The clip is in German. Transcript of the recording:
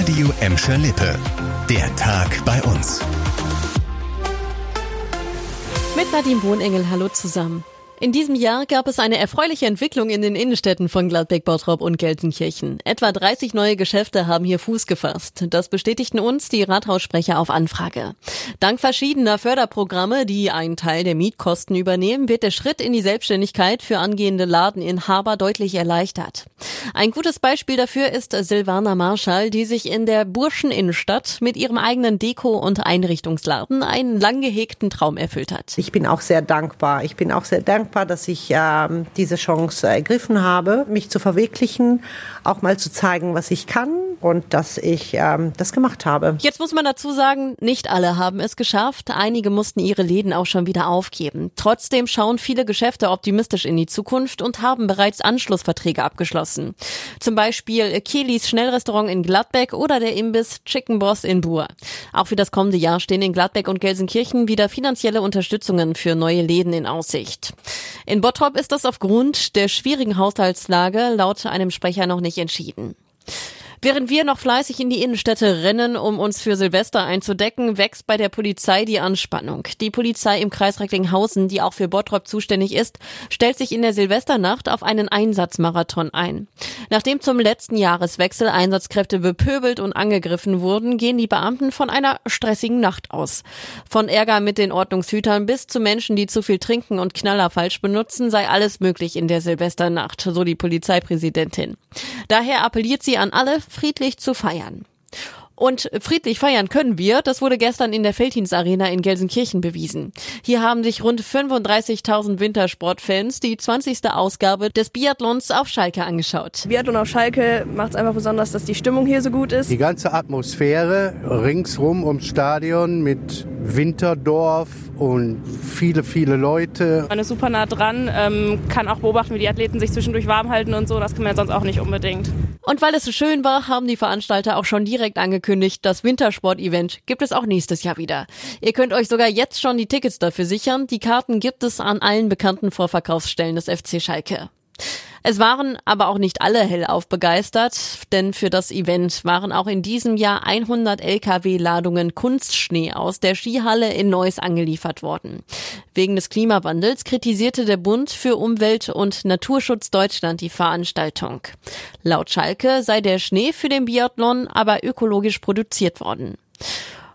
Radio Emscher Lippe. Der Tag bei uns. Mit Nadine Wohnengel, hallo zusammen. In diesem Jahr gab es eine erfreuliche Entwicklung in den Innenstädten von Gladbeck, Bottrop und Gelsenkirchen. Etwa 30 neue Geschäfte haben hier Fuß gefasst. Das bestätigten uns die Rathaussprecher auf Anfrage. Dank verschiedener Förderprogramme, die einen Teil der Mietkosten übernehmen, wird der Schritt in die Selbstständigkeit für angehende Ladeninhaber deutlich erleichtert. Ein gutes Beispiel dafür ist Silvana Marschall, die sich in der Burscheninnenstadt mit ihrem eigenen Deko- und Einrichtungsladen einen lang gehegten Traum erfüllt hat. Ich bin auch sehr dankbar. Ich bin auch sehr dankbar dass ich äh, diese Chance ergriffen habe, mich zu verwirklichen, auch mal zu zeigen, was ich kann und dass ich ähm, das gemacht habe. Jetzt muss man dazu sagen, nicht alle haben es geschafft. Einige mussten ihre Läden auch schon wieder aufgeben. Trotzdem schauen viele Geschäfte optimistisch in die Zukunft und haben bereits Anschlussverträge abgeschlossen. Zum Beispiel Kelis Schnellrestaurant in Gladbeck oder der Imbiss Chicken Boss in Buhr. Auch für das kommende Jahr stehen in Gladbeck und Gelsenkirchen wieder finanzielle Unterstützungen für neue Läden in Aussicht. In Bottrop ist das aufgrund der schwierigen Haushaltslage laut einem Sprecher noch nicht entschieden. Während wir noch fleißig in die Innenstädte rennen, um uns für Silvester einzudecken, wächst bei der Polizei die Anspannung. Die Polizei im Kreis Recklinghausen, die auch für Bottrop zuständig ist, stellt sich in der Silvesternacht auf einen Einsatzmarathon ein. Nachdem zum letzten Jahreswechsel Einsatzkräfte bepöbelt und angegriffen wurden, gehen die Beamten von einer stressigen Nacht aus. Von Ärger mit den Ordnungshütern bis zu Menschen, die zu viel trinken und Knaller falsch benutzen, sei alles möglich in der Silvesternacht, so die Polizeipräsidentin. Daher appelliert sie an alle, friedlich zu feiern. Und friedlich feiern können wir. Das wurde gestern in der Feldhins Arena in Gelsenkirchen bewiesen. Hier haben sich rund 35.000 Wintersportfans die 20. Ausgabe des Biathlons auf Schalke angeschaut. Biathlon auf Schalke macht es einfach besonders, dass die Stimmung hier so gut ist. Die ganze Atmosphäre ringsrum ums Stadion mit Winterdorf und viele, viele Leute. Man ist super nah dran, ähm, kann auch beobachten, wie die Athleten sich zwischendurch warm halten und so. Das kann man sonst auch nicht unbedingt. Und weil es so schön war, haben die Veranstalter auch schon direkt angekündigt, das Wintersport-Event gibt es auch nächstes Jahr wieder. Ihr könnt euch sogar jetzt schon die Tickets dafür sichern. Die Karten gibt es an allen bekannten Vorverkaufsstellen des FC Schalke. Es waren aber auch nicht alle hellauf begeistert, denn für das Event waren auch in diesem Jahr 100 Lkw-Ladungen Kunstschnee aus der Skihalle in Neuss angeliefert worden. Wegen des Klimawandels kritisierte der Bund für Umwelt und Naturschutz Deutschland die Veranstaltung. Laut Schalke sei der Schnee für den Biathlon aber ökologisch produziert worden.